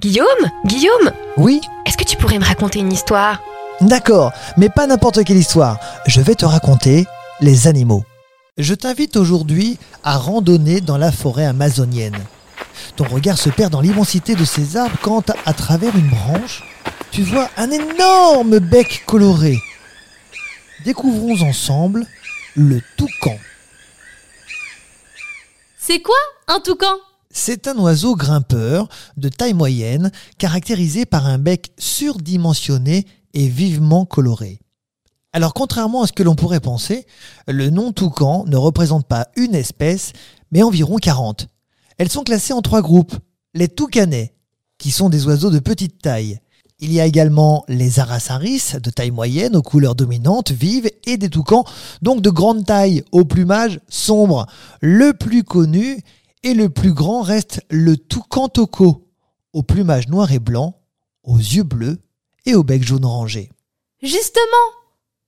Guillaume Guillaume Oui? Est-ce que tu pourrais me raconter une histoire? D'accord, mais pas n'importe quelle histoire. Je vais te raconter les animaux. Je t'invite aujourd'hui à randonner dans la forêt amazonienne. Ton regard se perd dans l'immensité de ces arbres quand, à travers une branche, tu vois un énorme bec coloré. Découvrons ensemble le toucan. C'est quoi un toucan? C'est un oiseau grimpeur de taille moyenne, caractérisé par un bec surdimensionné et vivement coloré. Alors contrairement à ce que l'on pourrait penser, le nom toucan ne représente pas une espèce, mais environ 40. Elles sont classées en trois groupes. Les toucanets, qui sont des oiseaux de petite taille. Il y a également les arasaris, de taille moyenne, aux couleurs dominantes, vives, et des toucans, donc de grande taille, au plumage sombre. Le plus connu et le plus grand reste le toucan toco, au plumage noir et blanc, aux yeux bleus et au bec jaune orangé. Justement,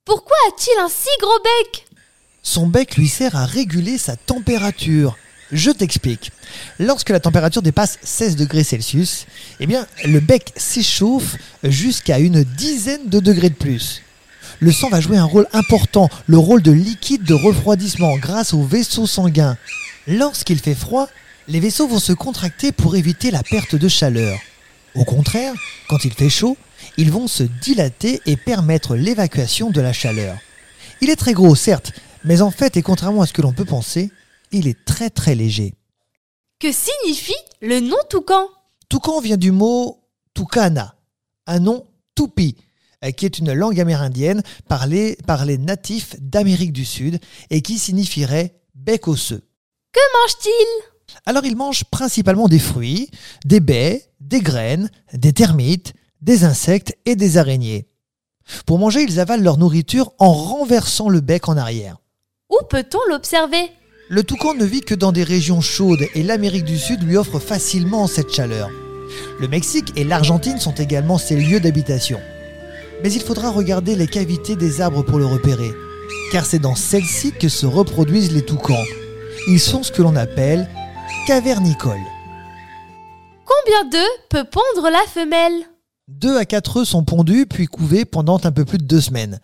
pourquoi a-t-il un si gros bec? Son bec lui sert à réguler sa température. Je t'explique. Lorsque la température dépasse 16 degrés Celsius, eh bien, le bec s'échauffe jusqu'à une dizaine de degrés de plus. Le sang va jouer un rôle important, le rôle de liquide de refroidissement grâce aux vaisseaux sanguins. Lorsqu'il fait froid, les vaisseaux vont se contracter pour éviter la perte de chaleur. Au contraire, quand il fait chaud, ils vont se dilater et permettre l'évacuation de la chaleur. Il est très gros, certes, mais en fait, et contrairement à ce que l'on peut penser, il est très très léger. Que signifie le nom toucan? Toucan vient du mot Tucana, un nom tupi, euh, qui est une langue amérindienne parlée par les natifs d'Amérique du Sud et qui signifierait bec osseux. Que mange-t-il? Alors il mange principalement des fruits, des baies, des graines, des termites, des insectes et des araignées. Pour manger, ils avalent leur nourriture en renversant le bec en arrière. Où peut-on l'observer? Le toucan ne vit que dans des régions chaudes et l'Amérique du Sud lui offre facilement cette chaleur. Le Mexique et l'Argentine sont également ses lieux d'habitation. Mais il faudra regarder les cavités des arbres pour le repérer, car c'est dans celles-ci que se reproduisent les toucans. Ils sont ce que l'on appelle cavernicoles. Combien d'œufs peut pondre la femelle? Deux à quatre œufs sont pondus puis couvés pendant un peu plus de deux semaines.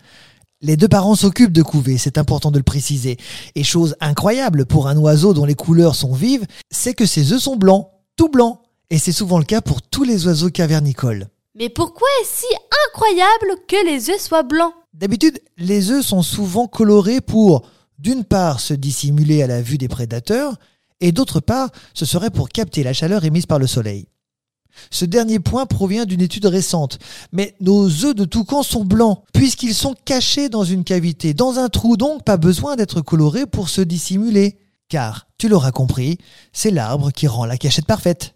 Les deux parents s'occupent de couver, c'est important de le préciser. Et chose incroyable pour un oiseau dont les couleurs sont vives, c'est que ses œufs sont blancs, tout blancs. Et c'est souvent le cas pour tous les oiseaux cavernicoles. Mais pourquoi est-ce si incroyable que les œufs soient blancs? D'habitude, les œufs sont souvent colorés pour, d'une part, se dissimuler à la vue des prédateurs, et d'autre part, ce serait pour capter la chaleur émise par le soleil. Ce dernier point provient d'une étude récente, mais nos œufs de toucan sont blancs, puisqu'ils sont cachés dans une cavité, dans un trou, donc pas besoin d'être colorés pour se dissimuler. Car, tu l'auras compris, c'est l'arbre qui rend la cachette parfaite.